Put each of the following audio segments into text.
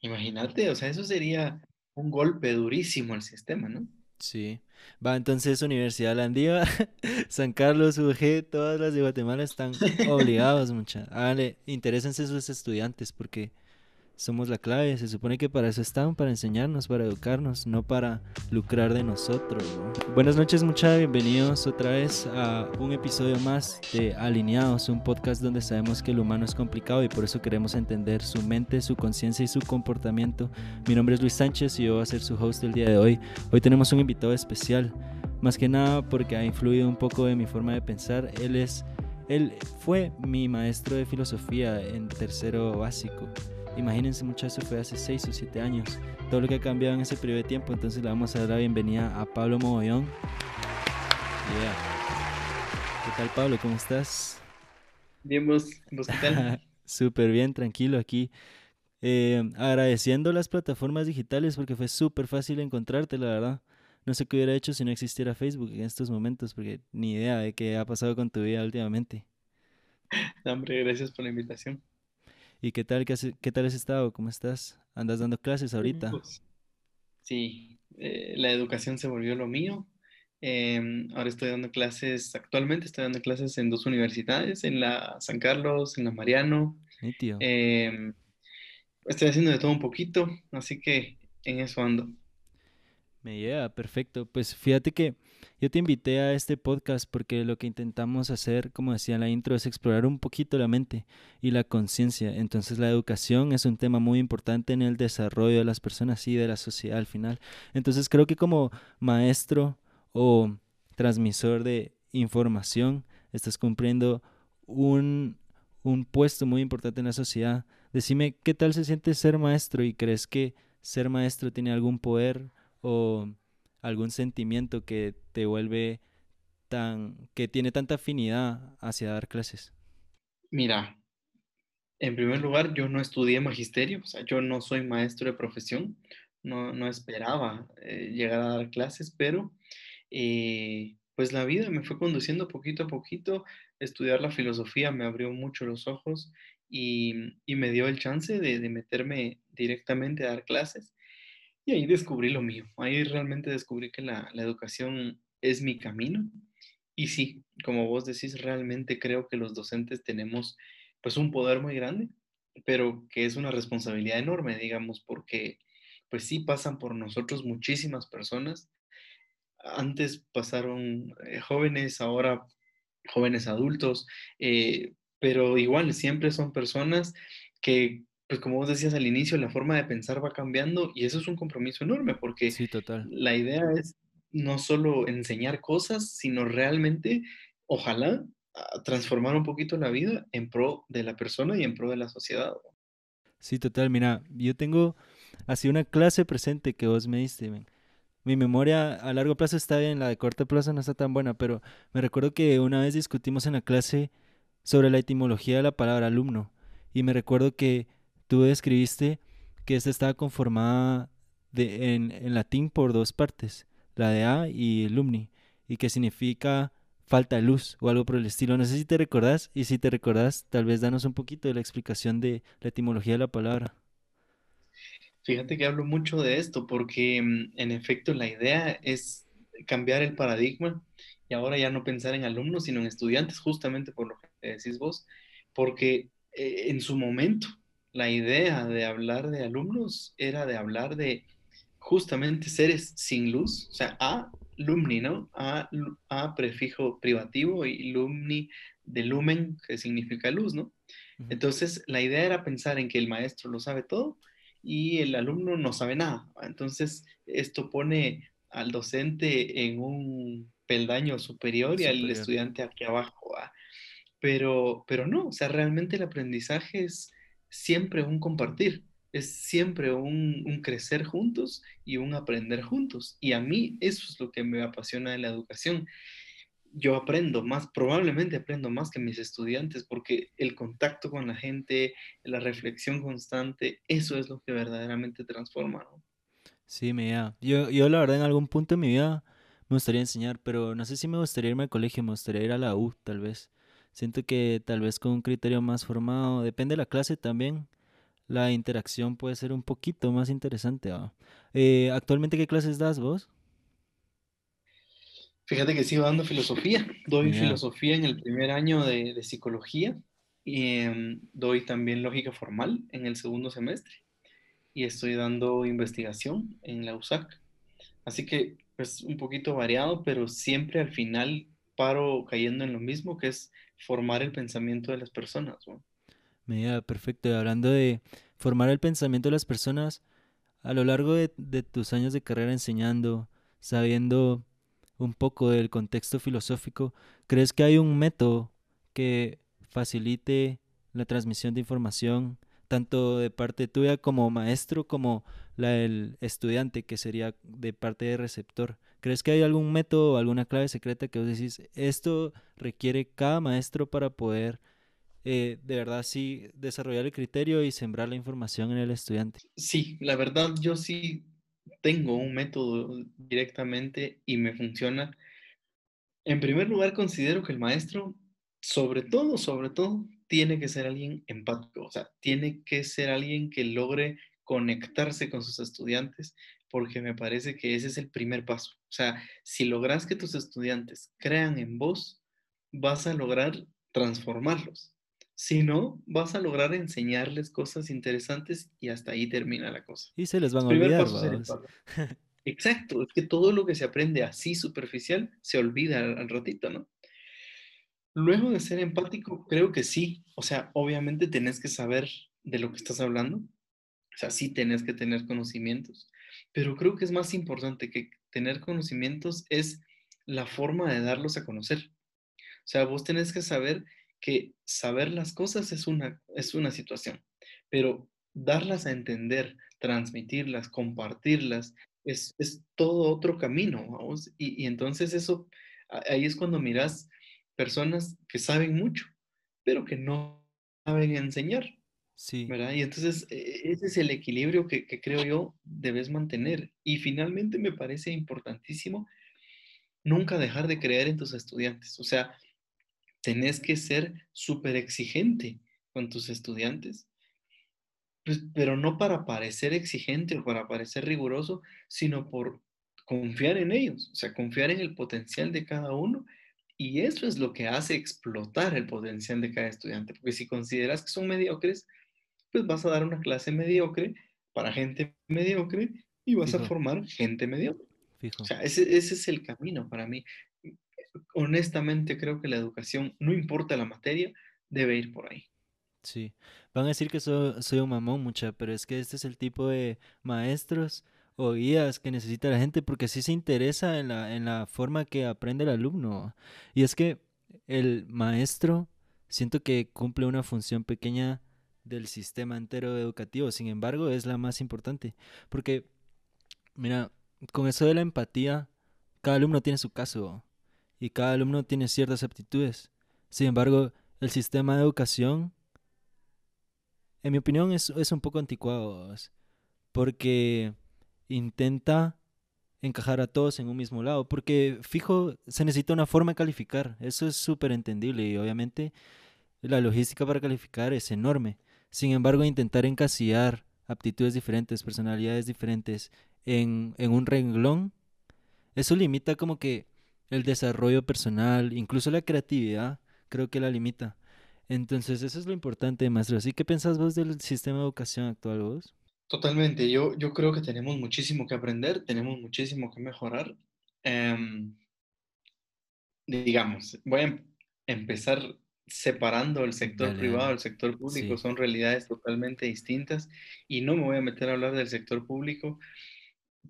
Imagínate, o sea, eso sería un golpe durísimo al sistema, ¿no? Sí. Va, entonces Universidad Landiva, San Carlos, UG, todas las de Guatemala están obligados, mucha. Háganle, interésense sus estudiantes porque somos la clave. Se supone que para eso están, para enseñarnos, para educarnos, no para lucrar de nosotros. Buenas noches, mucha. Bienvenidos otra vez a un episodio más de Alineados, un podcast donde sabemos que el humano es complicado y por eso queremos entender su mente, su conciencia y su comportamiento. Mi nombre es Luis Sánchez y yo voy a ser su host el día de hoy. Hoy tenemos un invitado especial, más que nada porque ha influido un poco en mi forma de pensar. Él es. Él fue mi maestro de filosofía en tercero básico. Imagínense muchachos, fue hace 6 o 7 años. Todo lo que ha cambiado en ese periodo de tiempo. Entonces le vamos a dar la bienvenida a Pablo Mogollón. ¿Qué tal Pablo? ¿Cómo estás? Bien, vos, ¿Vos qué tal? súper bien, tranquilo aquí. Eh, agradeciendo las plataformas digitales porque fue súper fácil encontrarte, la verdad. No sé qué hubiera hecho si no existiera Facebook en estos momentos, porque ni idea de qué ha pasado con tu vida últimamente. hombre, gracias por la invitación. ¿Y qué tal, qué, qué tal has estado? ¿Cómo estás? ¿Andas dando clases ahorita? Pues, sí, eh, la educación se volvió lo mío. Em, ahora estoy dando clases, actualmente estoy dando clases en dos universidades, en la San Carlos, en la Mariano. tío. Em, estoy haciendo de todo un poquito, así que en eso ando. Me lleva, perfecto. Pues fíjate que yo te invité a este podcast porque lo que intentamos hacer, como decía en la intro, es explorar un poquito la mente y la conciencia. Entonces la educación es un tema muy importante en el desarrollo de las personas y de la sociedad al final. Entonces creo que como maestro o transmisor de información, estás cumpliendo un, un puesto muy importante en la sociedad. Decime, ¿qué tal se siente ser maestro y crees que ser maestro tiene algún poder o algún sentimiento que te vuelve tan, que tiene tanta afinidad hacia dar clases? Mira, en primer lugar, yo no estudié magisterio, o sea, yo no soy maestro de profesión, no, no esperaba eh, llegar a dar clases, pero eh, pues la vida me fue conduciendo poquito a poquito, estudiar la filosofía me abrió mucho los ojos y, y me dio el chance de, de meterme directamente a dar clases. Y ahí descubrí lo mío, ahí realmente descubrí que la, educación es mi camino. Y sí, como vos decís, realmente creo que los docentes tenemos pues un poder muy grande, pero que es una responsabilidad enorme, digamos, porque pues sí pasan por nosotros muchísimas personas. Antes pasaron eh, jóvenes, ahora jóvenes adultos, eh, pero igual siempre son personas que pues como vos decías al inicio, la forma de pensar va cambiando y eso es un compromiso enorme porque sí, total. la idea es no solo enseñar cosas, sino realmente, ojalá, transformar un poquito la vida en pro de la persona y en pro de la sociedad. Sí, total. Mira, yo tengo así una clase presente que vos me diste. Mi memoria a largo plazo está bien, la de corto plazo no está tan buena, pero me recuerdo que una vez discutimos en la clase sobre la etimología de la palabra alumno y me recuerdo que tú describiste que esta estaba conformada de, en, latín por dos partes, la de A y lumni, y que significa falta de luz o algo por el estilo. No sé si te recordás, y si te recordás, tal vez danos un poquito de la explicación de la etimología de la palabra. Fíjate que hablo mucho de esto porque mm, en efecto la idea es cambiar el paradigma y ahora ya no pensar en alumnos, sino en estudiantes, justamente por lo que decís vos, porque eh, en su momento la idea de hablar de alumnos era de hablar de justamente seres sin luz, o sea, a lumni, ¿no? A, a prefijo privativo y lumni de lumen, que significa luz, ¿no? Entonces, la idea era pensar en que el maestro lo sabe todo y el alumno no sabe nada. Entonces, esto pone al docente en un peldaño superior, y al estudiante aquí abajo. Pero, pero no, o sea, realmente el aprendizaje es siempre un compartir, es siempre un, crecer juntos y un aprender juntos. Y a mí eso es lo que me apasiona de la educación. Yo aprendo más, probablemente aprendo más que mis estudiantes, porque el contacto con la gente, la reflexión constante, eso es lo que verdaderamente transforma. ¿no? Sí, me da. Yo, yo la verdad en algún punto de mi vida me gustaría enseñar, pero no sé si me gustaría irme al colegio, me gustaría ir a la U, tal vez. Siento que tal vez con un criterio más formado, depende de la clase también. la interacción puede ser un poquito más interesante. Eh, ¿Actualmente qué clases das vos? Fíjate que sigo dando filosofía. Doy filosofía en el primer año de, psicología y em, doy también lógica formal en el segundo semestre y estoy dando investigación en la USAC. Así que es un poquito variado, pero siempre al final paro cayendo en lo mismo, que es formar el pensamiento de las personas. Mira, perfecto. Hablando de formar el pensamiento de las personas, a lo largo de, de tus años de carrera enseñando, sabiendo un poco del contexto filosófico, ¿crees que hay un método que facilite la transmisión de información, tanto de parte tuya como maestro, como la del estudiante, que sería de parte del receptor? ¿Crees que hay algún método o alguna clave secreta que vos decís, esto requiere cada maestro para poder eh, de verdad sí desarrollar el criterio y sembrar la información en el estudiante? Sí, la verdad yo sí tengo un método directamente y me funciona. En primer lugar, considero que el maestro, sobre todo, sobre todo, tiene que ser alguien empático, o sea, tiene que ser alguien que logre conectarse con sus estudiantes, porque me parece que ese es el primer paso. O sea, si logras que tus estudiantes crean en vos, vas a lograr transformarlos. Si no, vas a lograr enseñarles cosas interesantes y hasta ahí termina la cosa. Y se les van a olvidar. Exacto, es que todo lo que se aprende así superficial se olvida al, ratito, ¿no? Luego de ser empático, creo que sí. O sea, obviamente tenés que saber de lo que estás hablando. O sea, sí tenés que tener conocimientos. Pero creo que es más importante que tener conocimientos es la forma de darlos a conocer. O sea, vos tenés que saber que saber las cosas es una, es una situación, pero darlas a entender, transmitirlas, compartirlas, es, todo otro camino, vamos. Y, entonces eso, ahí es cuando miras personas que saben mucho, pero que no saben enseñar. Sí. ¿verdad? Y entonces e, ese es el equilibrio que, que creo yo debes mantener. Y finalmente me parece importantísimo nunca dejar de creer en tus estudiantes. O sea, tenés que ser súper exigente con tus estudiantes, pues, pero no para parecer exigente o para parecer riguroso, sino por confiar en ellos, o sea, confiar en el potencial de cada uno. Y eso es lo que hace explotar el potencial de cada estudiante, porque si consideras que son mediocres, pues vas a dar una clase mediocre para gente mediocre y vas a formar gente mediocre. O sea, ese, ese, es el camino para mí honestamente creo que la educación, no importa la materia, debe ir por ahí. Sí, van a decir que soy un mamón mucha, pero es que este es el tipo de maestros o guías que necesita la gente porque sí se interesa en la, en la forma que aprende el alumno. Y es que el maestro siento que cumple una función pequeña del sistema entero educativo, sin embargo es la más importante, porque mira, con eso de la empatía, cada alumno tiene su caso y cada alumno tiene ciertas aptitudes. Sin embargo, el sistema de educación, en mi opinión, es, un poco anticuado, porque intenta encajar a todos en un mismo lado, porque fijo, se necesita una forma de calificar, eso es súper entendible y obviamente la logística para calificar es enorme. Sin embargo, intentar encasillar aptitudes diferentes, personalidades diferentes en, en un renglón, eso limita como que el desarrollo personal, incluso la creatividad, creo que la limita. Entonces, eso es lo importante, maestro. ¿Así qué pensás vos del sistema de educación actual vos? Totalmente, yo, yo creo que tenemos muchísimo que aprender, tenemos muchísimo que mejorar. Em, digamos, voy a empezar separando el sector privado del sector público, son realidades totalmente distintas y no me voy a meter a hablar del sector público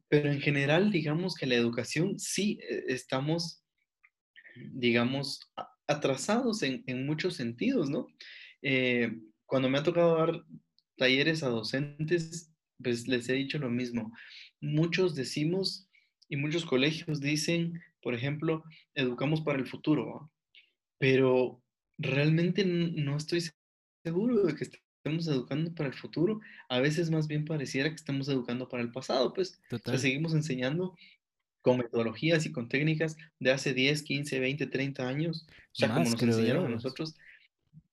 pero en general, digamos que la educación sí eh, estamos, digamos, atrasados en, muchos sentidos, ¿no? Eh, cuando me ha tocado dar talleres a docentes, pues les he dicho lo mismo. Muchos decimos y muchos colegios dicen, por ejemplo, educamos para el futuro, pero realmente no estoy seguro de que estamos educando para el futuro, a veces más bien pareciera que estamos educando para el pasado, pues seguimos enseñando con metodologías y con técnicas de hace 10, 15, 20, 30 años, o sea, como nos enseñaron a nosotros.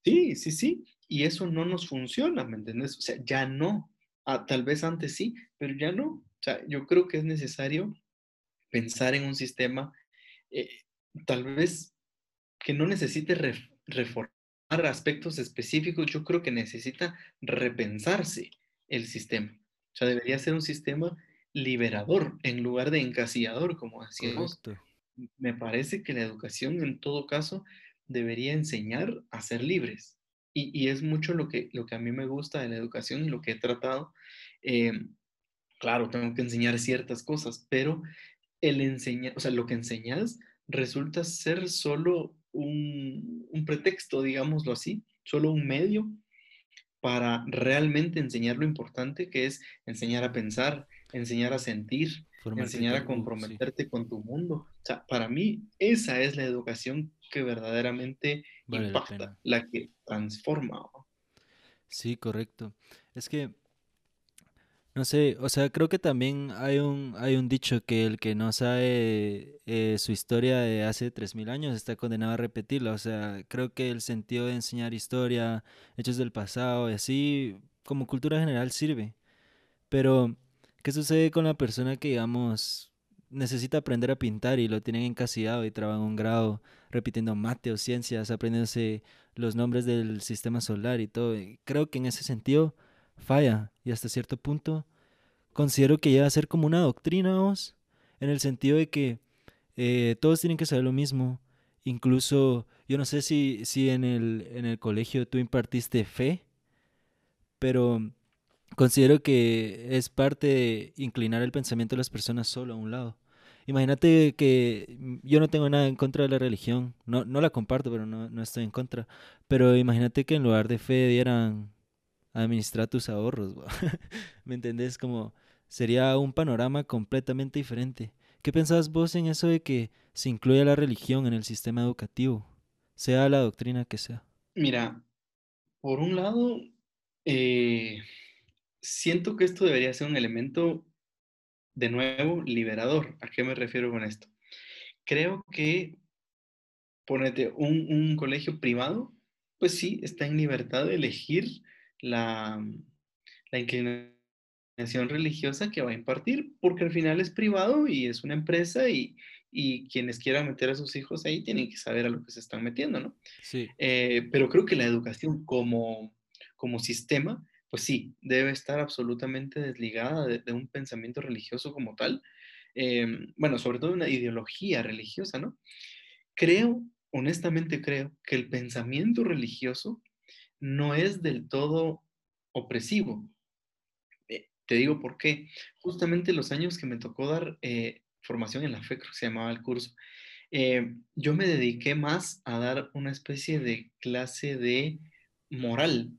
Sí, sí, sí. Y eso no nos funciona, ¿me entiendes? O sea, ya no. Ah, tal vez antes sí, pero ya no. O sea, yo creo que es necesario pensar en un sistema, eh, tal vez que no necesite reformar aspectos específicos, yo creo que necesita repensarse el sistema. O sea, debería ser un sistema liberador en lugar de encasillador, como decíamos. Correcto. Me parece que la educación en todo caso debería enseñar a ser libres. Y, y es mucho lo que, lo que a mí me gusta de la educación y lo que he tratado. Eh, claro, tengo que enseñar ciertas cosas, pero el enseñar, o sea, lo que enseñas resulta ser solo un, un pretexto, digámoslo así, solo un medio para realmente enseñar lo importante que es enseñar a pensar, enseñar a sentir, enseñar a comprometerte con tu mundo. O sea, para mí esa es la educación que verdaderamente impacta, la, que transforma. Sí, correcto. Es que, no sé, o sea, creo que también hay un, hay un dicho que el que no sabe eh, su historia de hace 3.000 años está condenado a repetirla. O sea, creo que el sentido de enseñar historia, hechos del pasado y así, como cultura general sirve. Pero, ¿qué sucede con la persona que, digamos, necesita aprender a pintar y lo tienen encasillado y trabaja un grado repitiendo mate o ciencias, aprendiéndose los nombres del sistema solar y todo. creo que en ese sentido falla y hasta cierto punto considero que llega a ser como una doctrina, vos, en el sentido de que eh, todos tienen que saber lo mismo. Incluso, yo no sé si, si en, el, en el colegio tú impartiste fe, pero considero que es parte de inclinar el pensamiento de las personas solo a un lado. Imagínate que yo no tengo nada en contra de la religión, no, no la comparto, pero no, no estoy en contra. Pero imagínate que en lugar de fe dieran administrar tus ahorros, ¿me entendés? Como sería un panorama completamente diferente. ¿Qué pensás vos en eso de que se incluya la religión en el sistema educativo, sea la doctrina que sea? Mira, por un lado, eh, siento que esto debería ser un elemento de nuevo, liberador. ¿A qué me refiero con esto? Creo que, ponete, un, un colegio privado, pues sí, está en libertad de elegir la, la inclinación religiosa que va a impartir, porque al final es privado y es una empresa y, y quienes quieran meter a sus hijos ahí tienen que saber a lo que se están metiendo, ¿no? Sí. Eh, pero creo que la educación como, como sistema pues sí, debe estar absolutamente desligada de, un pensamiento religioso como tal. Em, bueno, sobre todo una ideología religiosa, ¿no? Creo, honestamente creo, que el pensamiento religioso no es del todo opresivo. Eh, te digo por qué. Justamente los años que me tocó dar eh, formación en la FE, creo que se llamaba el curso, eh, yo me dediqué más a dar una especie de clase de moral,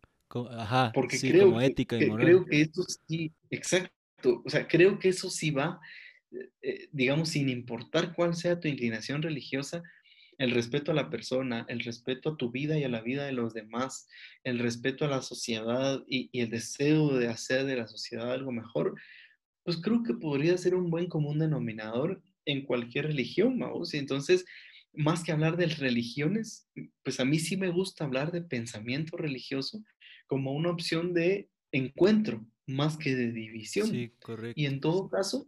Ajá, porque sí, creo como que, ética y moral. creo que eso sí, exacto, o sea, creo que eso sí va, eh, digamos, sin importar cuál sea tu inclinación religiosa, el respeto a la persona, el respeto a tu vida y a la vida de los demás, el respeto a la sociedad y, y el deseo de hacer de la sociedad algo mejor, pues creo que podría ser un buen común denominador en cualquier religión, vamos. Y entonces, más que hablar de religiones, pues a mí sí me gusta hablar de pensamiento religioso como una opción de encuentro más que de división. Sí, Y correcto. en todo caso,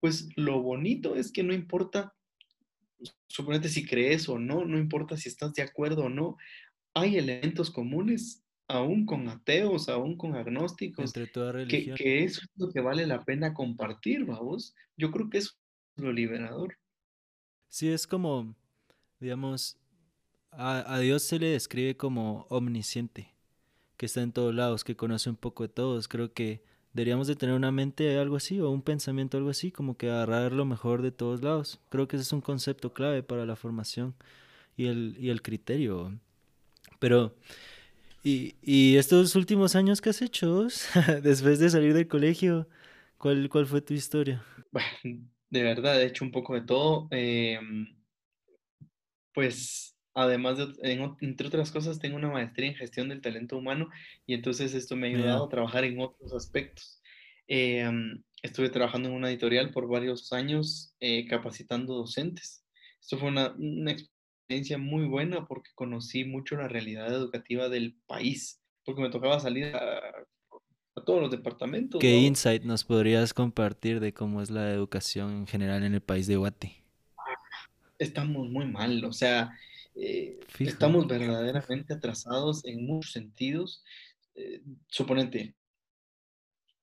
pues lo bonito es que no importa, suponete si crees o no, no importa si estás de acuerdo o no, hay elementos comunes, aún con ateos, aún con agnósticos, Entre toda que, que eso es lo que vale la pena compartir, vamos. Yo creo que eso es lo liberador. Sí, es como, digamos, a, a Dios se le describe como omnisciente, que está en todos lados, que conoce un poco de todos. Creo que deberíamos de tener una mente algo así o un pensamiento algo así, como que agarrar lo mejor de todos lados. Creo que ese es un concepto clave para la formación y el, y el criterio. Pero, ¿y, y estos últimos años que has hecho después de salir del colegio? ¿Cuál, cuál fue tu historia? Bueno, de verdad, he hecho un poco de todo. eh, pues además de, en entre otras cosas, tengo una maestría en gestión del talento humano y entonces esto me ha ayudado Mira, a trabajar en otros aspectos. Eh, estuve trabajando en una editorial por varios años eh, capacitando docentes. Esto fue una, una experiencia muy buena porque conocí mucho la realidad educativa del país, porque me tocaba salir a, a todos los departamentos. ¿Qué ¿no? insight nos podrías compartir de cómo es la educación en general en el país de Guate? Estamos muy mal, o sea, eh, estamos verdaderamente atrasados en muchos sentidos. Eh, suponete,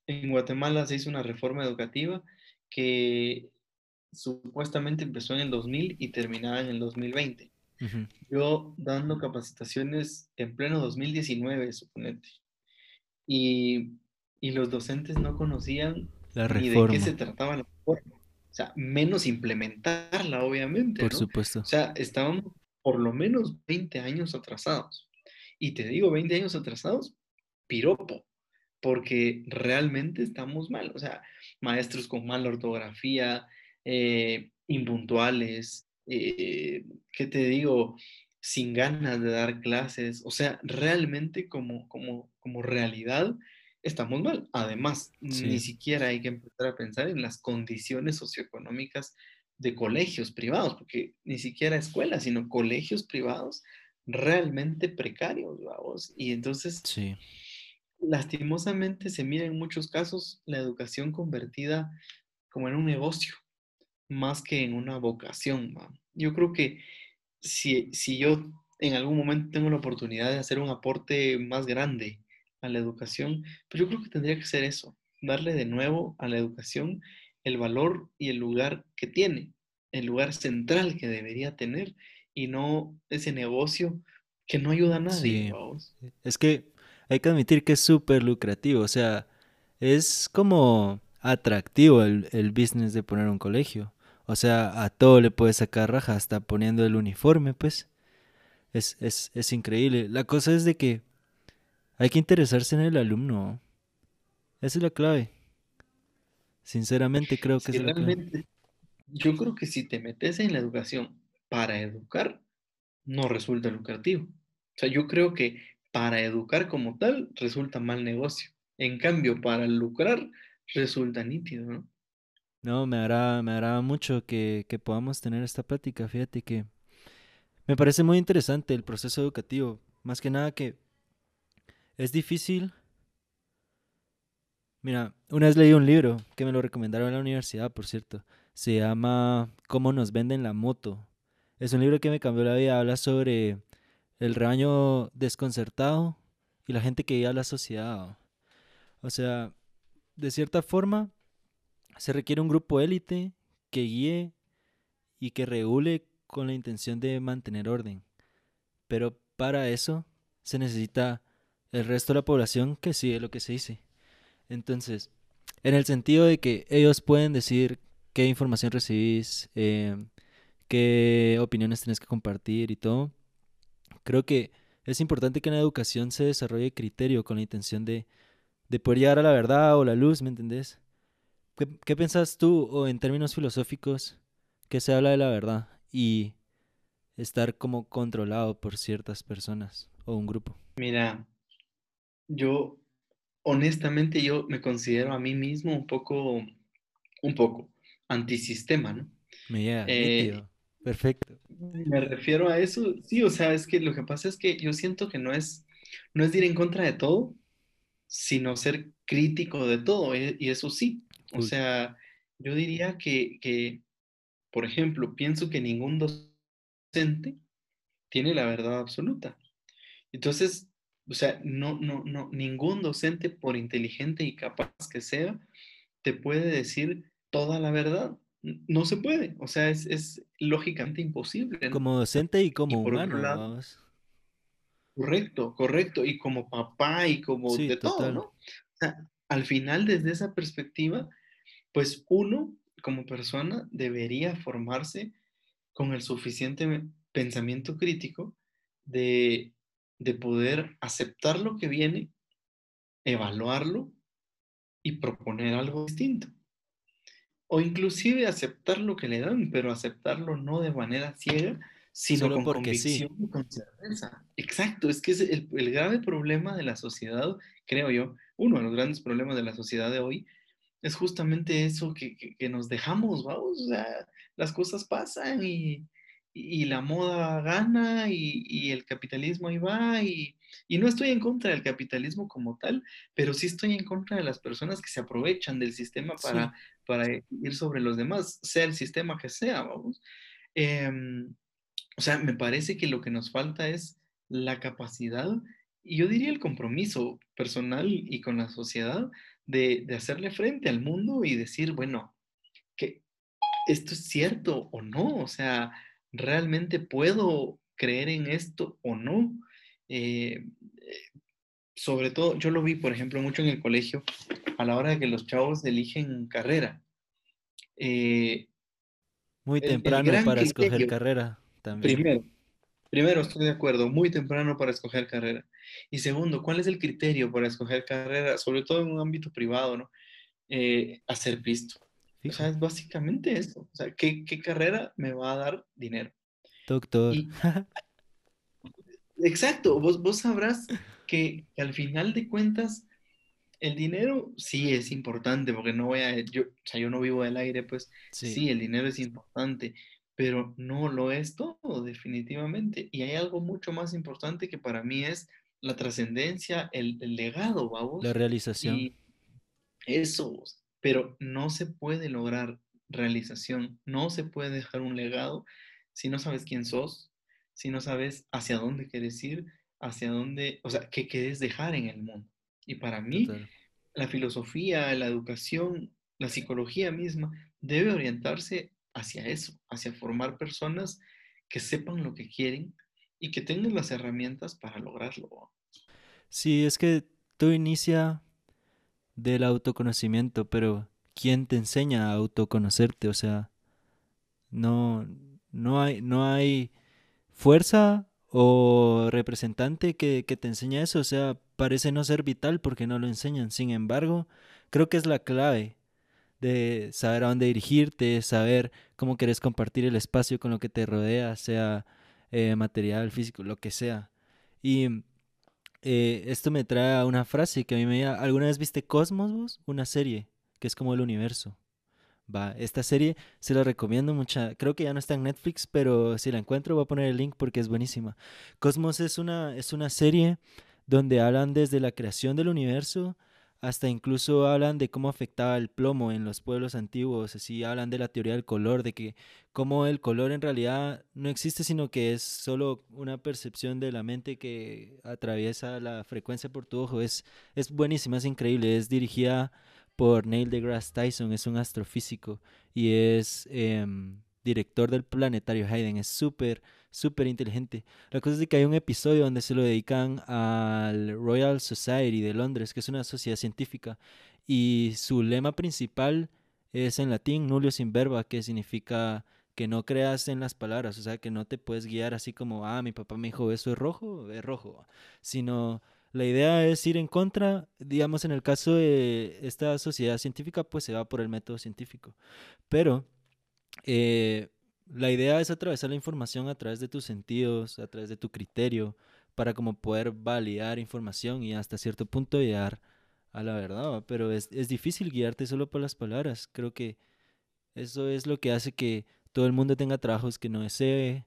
en Guatemala se hizo una reforma educativa que supuestamente empezó en el 2000 y terminaba en el 2020. Ujú. Yo dando capacitaciones en pleno 2019, suponete. Y, y los docentes no conocían La ni de qué se reforma, trataba la reforma. O sea, menos implementarla, obviamente, por ¿no? supuesto. O sea, estábamos por lo menos 20 años atrasados. Y te digo 20 años atrasados, piropo, porque realmente estamos mal. O sea, maestros con mala ortografía, eh, impuntuales, eh, ¿qué te digo? Sin ganas de dar clases. O sea, realmente como, como, como realidad estamos mal. Además, ni siquiera hay que empezar a pensar en las condiciones socioeconómicas de colegios privados, porque ni siquiera escuelas, sino colegios privados realmente precarios, vamos. Y entonces, sí, lastimosamente, se mira en muchos casos la educación convertida como en un negocio, más que en una vocación. Yo creo que si, si yo en algún momento tengo la oportunidad de hacer un aporte más grande a la educación, pues yo creo que tendría que ser eso, darle de nuevo a la educación el valor y el lugar que tiene, el lugar central que debería tener y no ese negocio que no ayuda a nadie, sí. vamos. Es que hay que admitir que es súper lucrativo, o sea, es como atractivo el, el business de poner un colegio. O sea, a todo le puedes sacar raja, hasta poniendo el uniforme, pues. Es, es, es increíble. La cosa es de que hay que interesarse en el alumno. Esa es la clave. Sinceramente creo que Si es la realmente, yo creo que si te metes en la educación para educar, no resulta lucrativo. O sea, yo creo que para educar como tal resulta mal negocio. En cambio, para lucrar resulta nítido, ¿no? No, me agrada, me agrada mucho que, que podamos tener esta plática. Fíjate que me parece muy interesante el proceso educativo. Más que nada que es difícil. Mira, una vez leí un libro que me lo recomendaron en la universidad, por cierto. Se llama ¿Cómo nos venden la moto? Es un libro que me cambió la vida. Habla sobre el rebaño desconcertado y la gente que guía a la sociedad. O sea, de cierta forma, se requiere un grupo élite que guíe y que regule con la intención de mantener orden. Pero para eso se necesita el resto de la población que sigue lo que se dice. Entonces, en el sentido de que ellos pueden decir qué información recibís, eh, qué opiniones tenés que compartir y todo, creo que es importante que en la educación se desarrolle criterio con la intención de, de poder llegar a la verdad o la luz, ¿me entendés? ¿Qué, qué pensás tú, o en términos filosóficos, que se habla de la verdad y estar como controlado por ciertas personas o un grupo? Mira, yo honestamente yo me considero a mí mismo un poco, un poco antisistema, ¿no? Eh, perfecto. me refiero a eso, sí, o sea, es que lo que pasa es que yo siento que no es, no es ir en contra de todo, sino ser crítico de todo, eh, y eso sí, o sea, yo diría que, que, por ejemplo, pienso que ningún docente tiene la verdad absoluta. Entonces, o sea, no, no, no, ningún docente, por inteligente y capaz que sea, te puede decir toda la verdad. No se puede, o sea, es, es lógicamente imposible, ¿no? Como docente y Y como otro humano, lado, correcto, correcto, y como papá y como Sí, de todo, ¿no? O sea, al final, desde esa perspectiva, pues uno como persona debería formarse con el suficiente pensamiento crítico de, de poder aceptar lo que viene, evaluarlo y proponer algo distinto. O inclusive aceptar lo que le dan, pero aceptarlo no de manera ciega, sino Solo con porque sí. convicción y con certeza. Exacto, es que es el, el grave problema de la sociedad, creo yo, uno de los grandes problemas de la sociedad de hoy, es justamente eso que, que, que nos dejamos, vamos, o sea, las cosas pasan y, y la moda gana y, el capitalismo ahí va y, no estoy en contra del capitalismo como tal, pero sí estoy en contra de las personas que se aprovechan del sistema para, para ir sobre los demás, sea el sistema que sea, vamos. Em, o sea, me parece que lo que nos falta es la capacidad y yo diría el compromiso personal y con la sociedad de, de hacerle frente al mundo y decir, bueno, que esto es cierto o no, o sea, ¿realmente puedo creer en esto o no? Eh, sobre todo, yo lo vi, por ejemplo, mucho en el colegio, a la hora de que los chavos eligen carrera. Eh, muy temprano para escoger carrera también. Primero, primero, estoy de acuerdo, muy temprano para escoger carrera. Y segundo, ¿cuál es el criterio para escoger carrera, sobre todo en un ámbito privado, ¿no? Eh, hacer visto. O sea, es básicamente eso. O sea, ¿qué, ¿qué, carrera me va a dar dinero? Doctor. exacto, vos, vos sabrás que, al final de cuentas, el dinero sí es importante, porque no voy a, yo, o sea, yo no vivo del aire, pues sí. el dinero es importante, pero no lo es todo, definitivamente. Y hay algo mucho más importante que para mí es la trascendencia, el, legado, vamos. La realización. Y eso, pero no se puede lograr realización, no se puede dejar un legado si no sabes quién sos, si no sabes hacia dónde quieres ir, hacia dónde, o sea, qué quieres dejar en el mundo. Y para mí, la filosofía, la educación, la psicología misma debe orientarse hacia eso, hacia formar personas que sepan lo que quieren y que tengan las herramientas para lograrlo. Sí, es que tú inicia del autoconocimiento, pero ¿quién te enseña a autoconocerte? O sea, no, no hay, no hay fuerza o representante que, te enseñe eso. O sea, parece no ser vital porque no lo enseñan. Sin embargo, creo que es la clave de saber a dónde dirigirte, saber cómo quieres compartir el espacio con lo que te rodea, sea eh, material, físico, lo que sea. Y eh, esto me trae a una frase que a mí me... ¿Alguna vez viste Cosmos, Una serie que es como el universo. Va, esta serie se la recomiendo mucha. Creo que ya no está en Netflix, pero si la encuentro voy a poner el link porque es buenísima. Cosmos es una, es una serie donde hablan desde la creación del universo hasta incluso hablan de cómo afectaba el plomo en los pueblos antiguos, así hablan de la teoría del color, de que cómo el color en realidad no existe, sino que es solo una percepción de la mente que atraviesa la frecuencia por tu ojo. Es, es buenísima, es increíble, es dirigida por Neil deGrasse Tyson, es un astrofísico y es em, director del planetario Hayden, es súper súper inteligente. La cosa es que hay un episodio donde se lo dedican al Royal Society de Londres, que es una sociedad científica, y su lema principal es en latín nullus in verba, que significa que no creas en las palabras, o sea, que no te puedes guiar así como, ah, mi papá me dijo, eso es rojo, es rojo, sino la idea es ir en contra, digamos, en el caso de esta sociedad científica, pues se va por el método científico, pero eh, la idea es atravesar la información a través de tus sentidos, a través de tu criterio, para como poder validar información y hasta cierto punto llegar a la verdad. Pero es, difícil guiarte solo por las palabras. Creo que eso es lo que hace que todo el mundo tenga trabajos que no desee,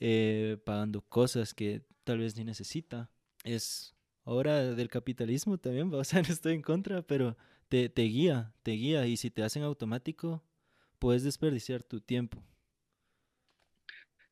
eh, pagando cosas que tal vez ni necesita. Es obra del capitalismo también, o sea, no estoy en contra, pero te, te guía, te guía. Y si te hacen automático, puedes desperdiciar tu tiempo.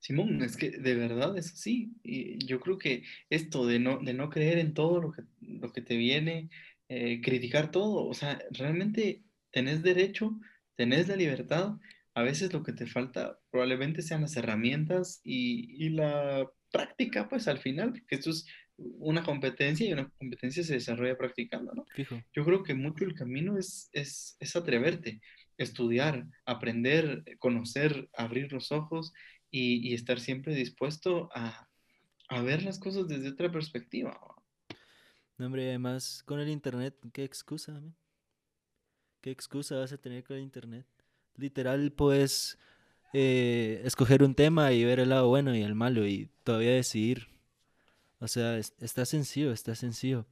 Simón, es que de verdad es así. Y yo creo que esto de no, de no creer en todo lo que, lo que te viene, eh, criticar todo, o sea, realmente tenés derecho, tenés la libertad. A veces lo que te falta probablemente sean las herramientas y, la práctica, pues al final, porque esto es una competencia y una competencia se desarrolla practicando, ¿no? Yo creo que mucho el camino es, es, es atreverte, estudiar, aprender, conocer, abrir los ojos y, estar siempre dispuesto a, ver las cosas desde otra perspectiva. No, hombre, además con el internet, ¿qué excusa? ¿Qué excusa vas a tener con el internet? Literal, puedes eh, escoger un tema y ver el lado bueno y el malo y todavía decidir. O sea, está sencillo, está sencillo.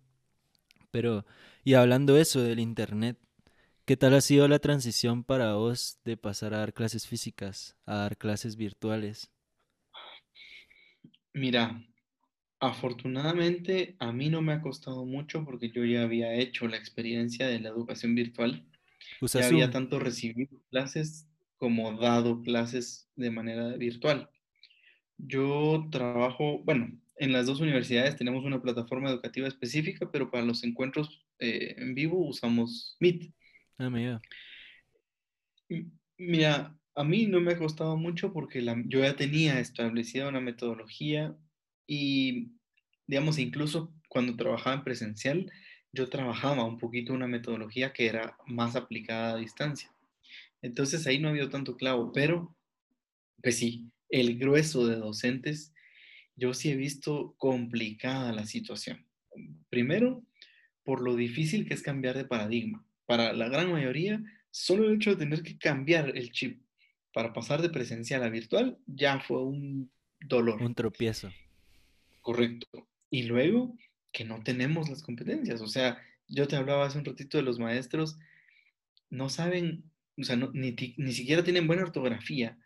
Pero, y hablando eso del internet, ¿Qué tal ha sido la transición para vos de pasar a dar clases físicas a dar clases virtuales? Mira, afortunadamente a mí no me ha costado mucho porque yo ya había hecho la experiencia de la educación virtual. Usa Ya había tanto recibido clases como dado clases de manera virtual. Yo trabajo, bueno, en las dos universidades tenemos una plataforma educativa específica, pero para los encuentros eh, en vivo usamos Meet. Ah, mira. A mí no me ha costado mucho porque yo ya tenía establecida una metodología y, digamos, incluso cuando trabajaba en presencial, yo trabajaba un poquito una metodología que era más aplicada a distancia. Entonces ahí no había tanto clavo, pero pues sí, el grueso de docentes, yo sí he visto complicada la situación. Primero, por lo difícil que es cambiar de paradigma. Para la gran mayoría, solo el hecho de tener que cambiar el chip para pasar de presencial a virtual ya fue un dolor, Un tropiezo. correcto. Y luego, que no tenemos las competencias. O sea, yo te hablaba hace un ratito de los maestros, no saben, o sea, no- ni, ni siquiera tienen buena ortografía,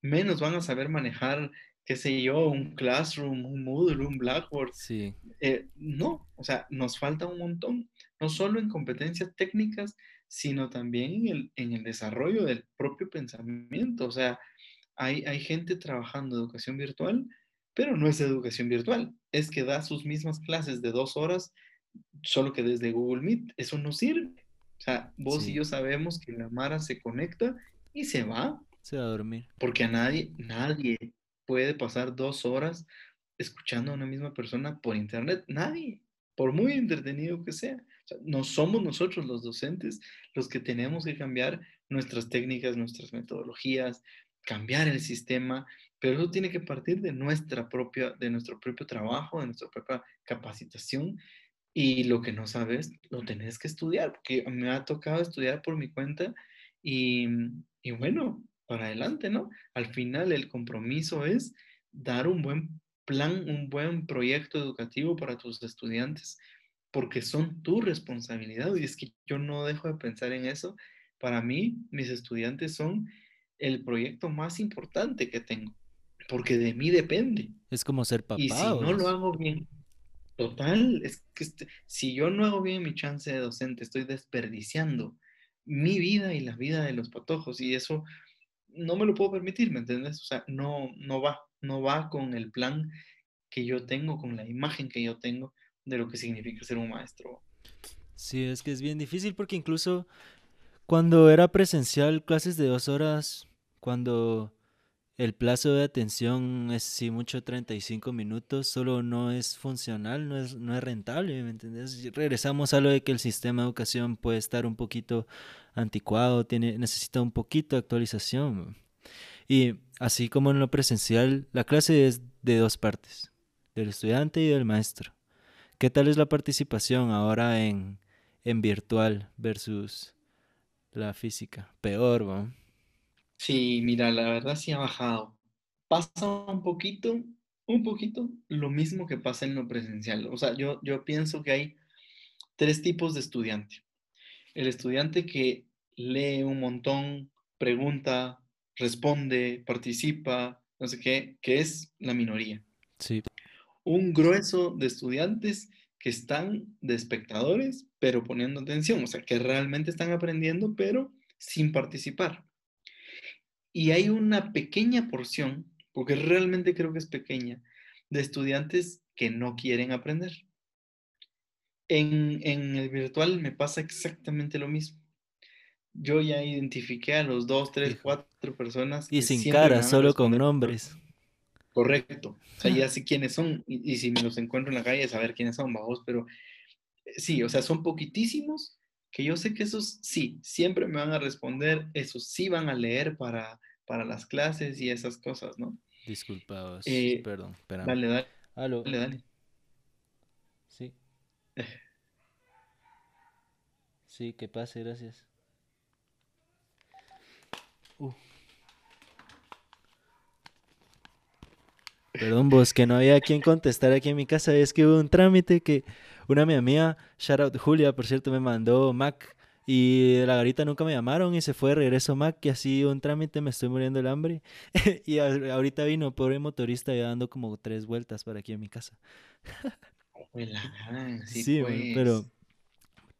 menos van a saber manejar, qué sé yo, un Classroom, un Moodle, un Blackboard. Sí, Eh, no, o sea, nos falta un montón, no solo en competencias técnicas, sino también en el, en el desarrollo del propio pensamiento. O sea, hay, hay gente trabajando educación virtual, pero no es educación virtual, es que da sus mismas clases de dos horas, solo que desde Google Meet. Eso no sirve. O sea, vos y yo sabemos que la Mara se conecta y se va, Se va a dormir. porque a nadie, nadie puede pasar dos horas escuchando a una misma persona por internet. Nadie, por muy entretenido que sea. Sea, no somos nosotros los docentes los que tenemos que cambiar nuestras técnicas, nuestras metodologías, cambiar el sistema, pero eso tiene que partir de nuestra propia, de nuestro propio trabajo, de nuestra propia capacitación. Y lo que no sabes, lo tenés que estudiar, porque me ha tocado estudiar por mi cuenta y, y bueno, para adelante, ¿no? Al final el compromiso es dar un buen plan, un buen proyecto educativo para tus estudiantes, porque son tu responsabilidad. Y es que yo no dejo de pensar en eso. Para mí, mis estudiantes son el proyecto más importante que tengo, porque de mí depende. Es como ser Y papá, si no lo hago bien, total, es que este- si yo no hago bien mi chance de docente, estoy desperdiciando mi vida y la vida de los patojos. Y eso no me lo puedo permitir, ¿me entiendes? O sea, no, no va, no va con el plan que yo tengo, con la imagen que yo tengo de lo que significa ser un maestro. Sí, es que es bien difícil porque incluso cuando era presencial, clases de dos horas, cuando el plazo de atención es sí mucho 35 minutos, solo no es funcional, no es, no es rentable, ¿me entiendes? Y Regresamos a lo de que el sistema de educación puede estar un poquito anticuado, tiene, necesita un poquito de actualización. Y así como en lo presencial, la clase es de dos partes, del estudiante y del maestro. ¿Qué tal es la participación ahora en, en virtual versus la física? Peor, ¿va? Sí, mira, la verdad sí ha bajado. Pasa un poquito, un poquito lo mismo que pasa en lo presencial. O sea, yo, yo pienso que hay tres tipos de estudiante. El estudiante que lee un montón, pregunta, responde, participa, no sé qué, que es la minoría. Sí, Un grueso de estudiantes que están de espectadores, pero poniendo atención, o sea, que realmente están aprendiendo, pero sin participar. Y hay una pequeña porción, porque realmente creo que es pequeña, de estudiantes que no quieren aprender. En, en el virtual me pasa exactamente lo mismo. Yo ya identifiqué a los dos, tres, cuatro personas Y sin cara, solo con nombres. correcto. O sea, ya sé quiénes son y, y si me los encuentro en la calle, saber quiénes son, vamos, pero eh, sí, o sea, son poquitísimos que yo sé que esos sí, siempre me van a responder, esos sí van a leer para, para las clases y esas cosas, ¿no? Disculpaos, Eh, perdón, espérame. dale, dale, Aló, dale, dale. sí, sí, que pase, gracias. Uh. Perdón, vos, que no había quien contestar aquí en mi casa. Es que hubo un trámite que una amiga mía, shout out Julia, por cierto, me mandó Mac Y de la garita nunca me llamaron y se fue de regreso Mac y así un trámite me estoy muriendo el hambre. y ahorita vino, pobre motorista, ya dando como tres vueltas para aquí a mi casa. Sí, Sí, man, pero pues.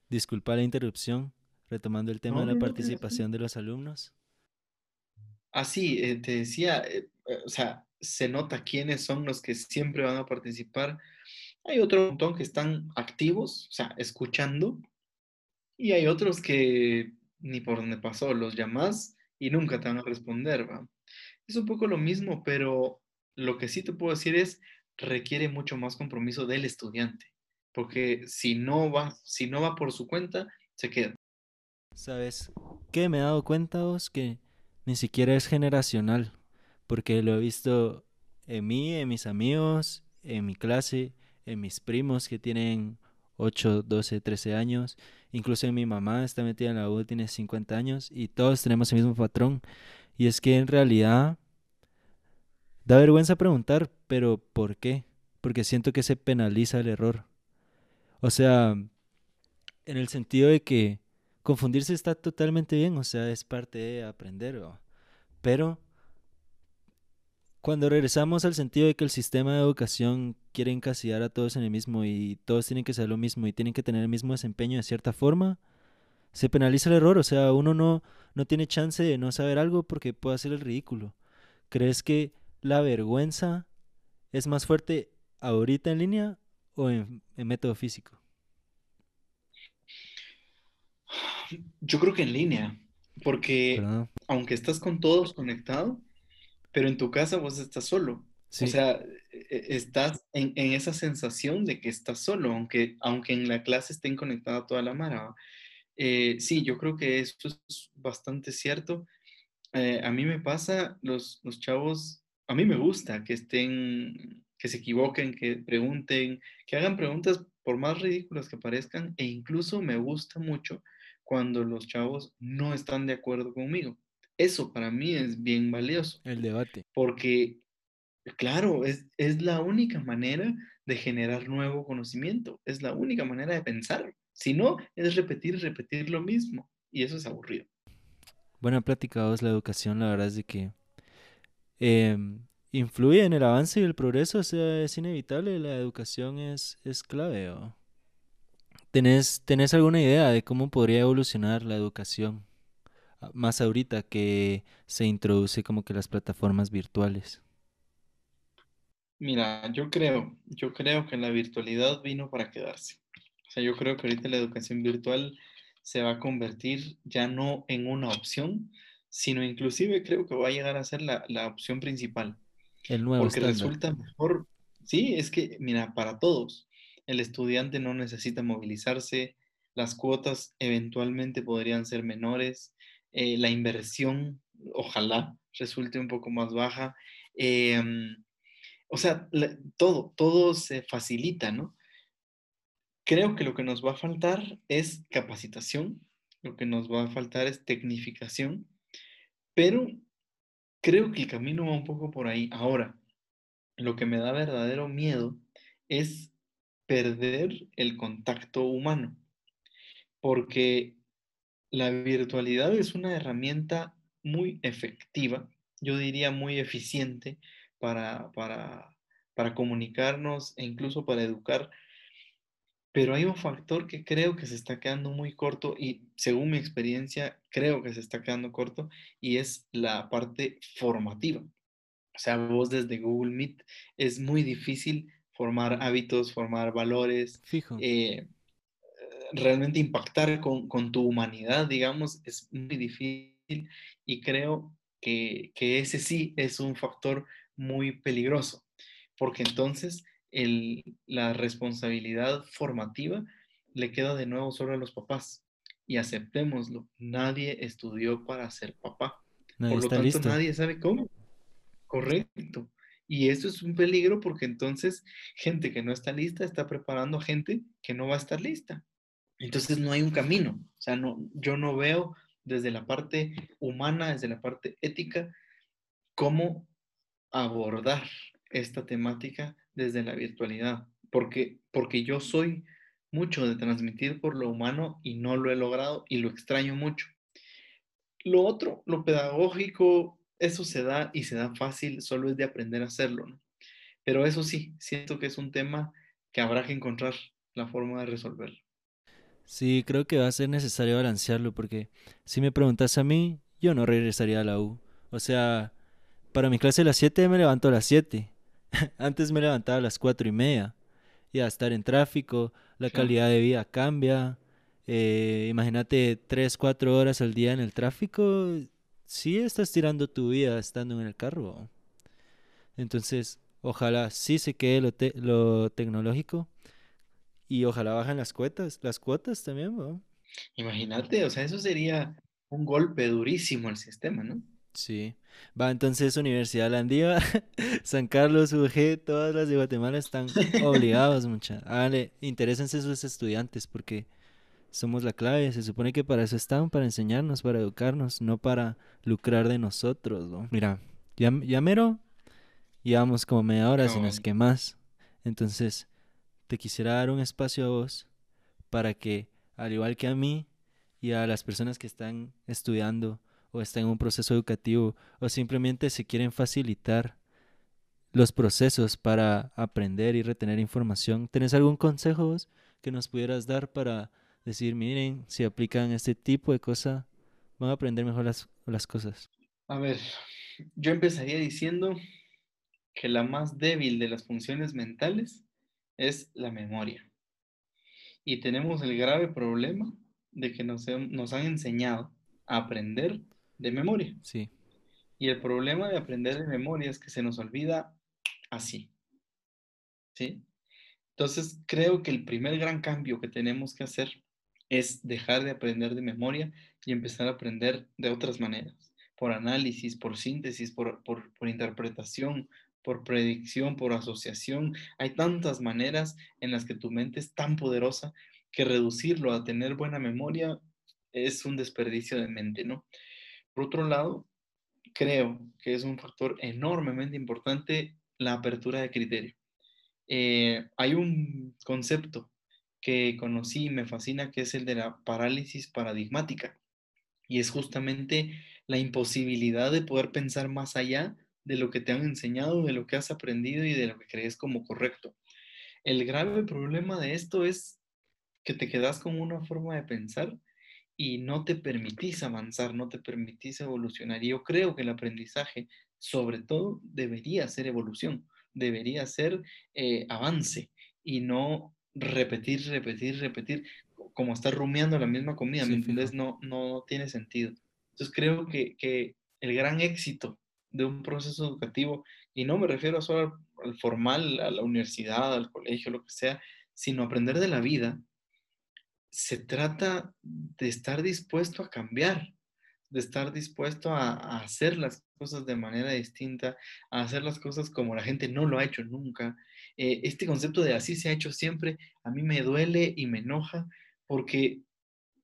disculpa la interrupción, retomando el tema No, de la no, no, participación de los alumnos. Ah, sí, eh, te decía, eh, eh, o sea, se nota quiénes son los que siempre van a participar. Hay otro montón que están activos, o sea, escuchando, y hay otros que ni por donde pasó, los llamas y nunca te van a responder, ¿va? Es un poco lo mismo, pero lo que sí te puedo decir es, requiere mucho más compromiso del estudiante, porque si no va, si no va por su cuenta, se queda. ¿Sabes qué? Me he dado cuenta vos que ni siquiera es generacional, porque lo he visto en mí, en mis amigos, en mi clase, en mis primos que tienen 8, 12, 13 años, incluso en mi mamá está metida en la U, tiene 50 años, y todos tenemos el mismo patrón. Y es que en realidad da vergüenza preguntar, pero ¿por qué? Porque siento que se penaliza el error. O sea, en el sentido de que confundirse está totalmente bien, o sea, es parte de aprender, ¿va? Pero cuando regresamos al sentido de que el sistema de educación quiere encasillar a todos en el mismo y todos tienen que ser lo mismo y tienen que tener el mismo desempeño de cierta forma, se penaliza el error, o sea, uno no, no tiene chance de no saber algo porque puede hacer el ridículo. ¿Crees que la vergüenza es más fuerte ahorita en línea o en, en método físico? Yo creo que en línea, porque aunque estás con todos conectado, pero en tu casa vos estás solo. O Sí, sea, e- e- estás en, en esa sensación de que estás solo, aunque, aunque en la clase estén conectada toda la mara. Eh, sí, yo creo que eso es bastante cierto. Eh, a mí me pasa, los, los chavos, a mí me gusta que estén, que se equivoquen, que pregunten, que hagan preguntas por más ridículas que parezcan, e incluso me gusta mucho cuando los chavos no están de acuerdo conmigo. Eso para mí es bien valioso, el debate. porque, claro, es, es la única manera de generar nuevo conocimiento, es la única manera de pensar. Si no, es repetir y repetir lo mismo, y eso es aburrido. Buena plática vos, la educación, la verdad es de que em, influye en el avance y el progreso, o sea, es inevitable, la educación es, es clave. ¿o? ¿Tenés, tenés alguna idea de cómo podría evolucionar la educación? Más ahorita que se introduce como que las plataformas virtuales. Mira, yo creo, yo creo que la virtualidad vino para quedarse. O sea, yo creo que ahorita la educación virtual se va a convertir ya no en una opción, sino inclusive creo que va a llegar a ser la, la opción principal, El nuevo porque resulta mejor, sí, es que, mira, para todos, el estudiante no necesita movilizarse, las cuotas eventualmente podrían ser menores, eh, la inversión, ojalá, resulte un poco más baja. em, o sea, todo, todo se facilita, ¿no? Creo que lo que nos va a faltar es capacitación, lo que nos va a faltar es tecnificación, pero creo que el camino va un poco por ahí. Ahora, lo que me da verdadero miedo es perder el contacto humano, porque la virtualidad es una herramienta muy efectiva, yo diría muy eficiente para, para, para comunicarnos e incluso para educar Pero hay un factor que creo que se está quedando muy corto y según mi experiencia creo que se está quedando corto y es la parte formativa. O sea, vos desde Google Meet es muy difícil formar hábitos, formar valores, Fijo. eh, realmente impactar con, con, tu humanidad, digamos, es muy difícil y creo que, que ese sí es un factor muy peligroso, porque entonces el, la responsabilidad formativa le queda de nuevo solo a los papás. Y aceptémoslo, nadie estudió para ser papá. Nadie Por lo tanto, listo. nadie sabe cómo. Correcto. Y esto es un peligro porque entonces gente que no está lista está preparando a gente que no va a estar lista. Entonces no hay un camino. O sea, no, yo no veo desde la parte humana, desde la parte ética, cómo abordar esta temática desde la virtualidad. Porque, porque yo soy mucho de transmitir por lo humano y no lo he logrado y lo extraño mucho. Lo otro, lo pedagógico, eso se da y se da fácil, solo es de aprender a hacerlo. Pero eso sí, siento que es un tema que habrá que encontrar la forma de resolverlo. Sí, creo que va a ser necesario balancearlo porque si me preguntas a mí, yo no regresaría a la U. O sea, para mi clase a las 7 me levanto a las 7. Antes me levantaba a las 4 y media. Y a estar en tráfico, la calidad de vida cambia. Eh, imagínate 3, 4 horas al día en el tráfico. Sí estás tirando tu vida estando en el carro. Entonces, ojalá sí se quede lo, lo tecnológico y ojalá bajen las cuotas, las cuotas también, ¿no? Imagínate, o sea, eso sería un golpe durísimo al sistema, ¿no? Sí. Va, entonces Universidad Landía, San Carlos, UG, todas las de Guatemala están obligados, mucha. Vale, interésense sus estudiantes porque somos la clave. Se supone que para eso están, para enseñarnos, para educarnos, no para lucrar de nosotros, ¿no? Mira, ya, ya mero, llevamos como media hora, sin es que más. Entonces, te quisiera dar un espacio a vos para que, al igual que a mí y a las personas que están estudiando o están en un proceso educativo o simplemente se quieren facilitar los procesos para aprender y retener información, ¿tenés algún consejo vos que nos pudieras dar para decir, miren, si aplican este tipo de cosas, van a aprender mejor las, las cosas? A ver, yo empezaría diciendo que la más débil de las funciones mentales es la memoria. Y tenemos el grave problema de que nos, nos han enseñado a aprender de memoria. Sí. Y el problema de aprender de memoria es que se nos olvida así. ¿Sí? Entonces, creo que el primer gran cambio que tenemos que hacer es dejar de aprender de memoria y empezar a aprender de otras maneras, por análisis, por síntesis, por, por, por interpretación, por predicción, por asociación. Hay tantas maneras en las que tu mente es tan poderosa que reducirlo a tener buena memoria es un desperdicio de mente, ¿no? Por otro lado, creo que es un factor enormemente importante la apertura de criterio. Eh, hay un concepto que conocí y me fascina que es el de la parálisis paradigmática y es justamente la imposibilidad de poder pensar más allá de lo que te han enseñado, de lo que has aprendido y de lo que crees como correcto. El grave problema de esto es que te quedas con una forma de pensar y no te permitís avanzar, no te permitís evolucionar. Y yo creo que el aprendizaje, sobre todo, debería ser evolución, debería ser eh, avance y no repetir, repetir, repetir, como estar rumiando la misma comida, ¿me entiendes? No, no tiene sentido. Entonces creo que, que el gran éxito de un proceso educativo, y no me refiero solo al, formal, a la universidad, al colegio, lo que sea, sino aprender de la vida, se trata de estar dispuesto a cambiar, de estar dispuesto a, hacer las cosas de manera distinta, a hacer las cosas como la gente no lo ha hecho nunca. Eh, este concepto de así se ha hecho siempre, a mí me duele y me enoja porque,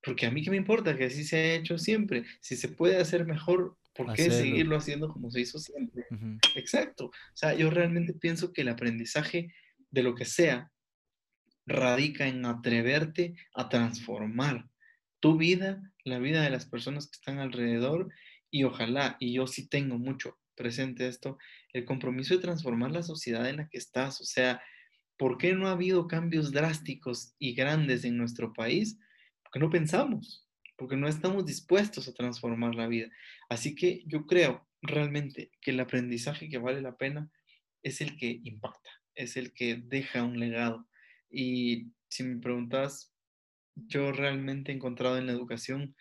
porque a mí qué me importa que así se ha hecho siempre. Si se puede hacer mejor, ¿Por qué seguirlo haciendo como se hizo siempre? Exacto. O sea, yo realmente pienso que el aprendizaje de lo que sea radica en atreverte a transformar tu vida, la vida de las personas que están alrededor y ojalá, y yo sí tengo mucho presente esto, el compromiso de transformar la sociedad en la que estás. O sea, ¿por qué no ha habido cambios drásticos y grandes en nuestro país? Porque no pensamos porque no estamos dispuestos a transformar la vida. Así que yo creo realmente que el aprendizaje que vale la pena es el que impacta, es el que deja un legado. Y si me preguntas, yo realmente he encontrado en la educación,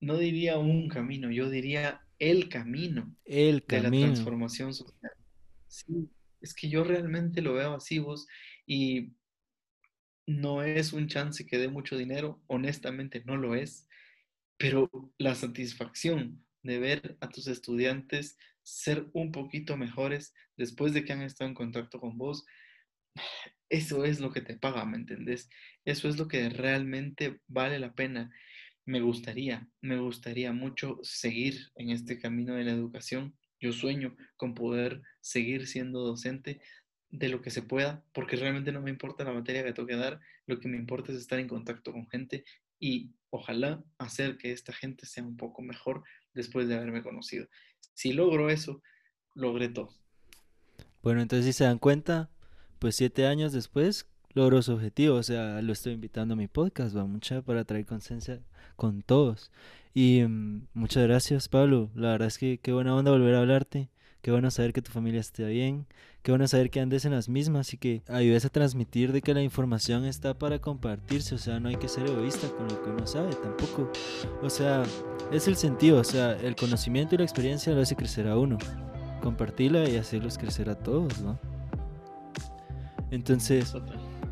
no diría un camino, yo diría el camino el de la transformación social. Sí, es que yo realmente lo veo así, vos, y no es un chance que dé mucho dinero, honestamente no lo es, pero la satisfacción de ver a tus estudiantes ser un poquito mejores después de que han estado en contacto con vos, eso es lo que te paga, ¿me entendés? Eso es lo que realmente vale la pena. Me gustaría, me gustaría mucho seguir en este camino de la educación. Yo sueño con poder seguir siendo docente, de lo que se pueda, porque realmente no me importa la materia que toque dar, lo que me importa es estar en contacto con gente y ojalá hacer que esta gente sea un poco mejor después de haberme conocido. Si logro eso, logré todo. Bueno, entonces si se dan cuenta, pues siete años después logro su objetivo, o sea, lo estoy invitando a mi podcast, va mucha para traer conciencia con todos. Y mm, muchas gracias, Pablo. La verdad es que qué buena onda volver a hablarte. Qué bueno saber que tu familia esté bien. Qué bueno saber que andes en las mismas y que ayudes a transmitir de que la información está para compartirse. O sea, no hay que ser egoísta con lo que uno sabe tampoco. O sea, es el sentido. O sea, el conocimiento y la experiencia lo hace crecer a uno. Compartirla y hacerlos crecer a todos, ¿no? Entonces,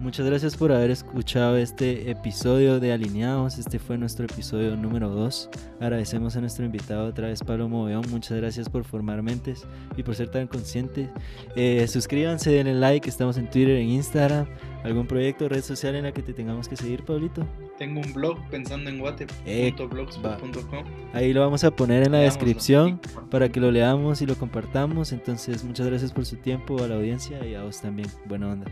Muchas gracias por haber escuchado este episodio de Alineados. Este fue nuestro episodio número 2. Agradecemos a nuestro invitado otra vez, Pablo Moveón. Muchas gracias por formar mentes y por ser tan consciente. Eh, suscríbanse, denle like. Estamos en Twitter, en Instagram. ¿Algún proyecto, red social en la que te tengamos que seguir, Pablito? Tengo un blog pensando en guate.blogspot.com. Ahí lo vamos a poner en la descripción para que lo leamos y lo compartamos. Entonces, muchas gracias por su tiempo, a la audiencia y a vos también. Buena onda.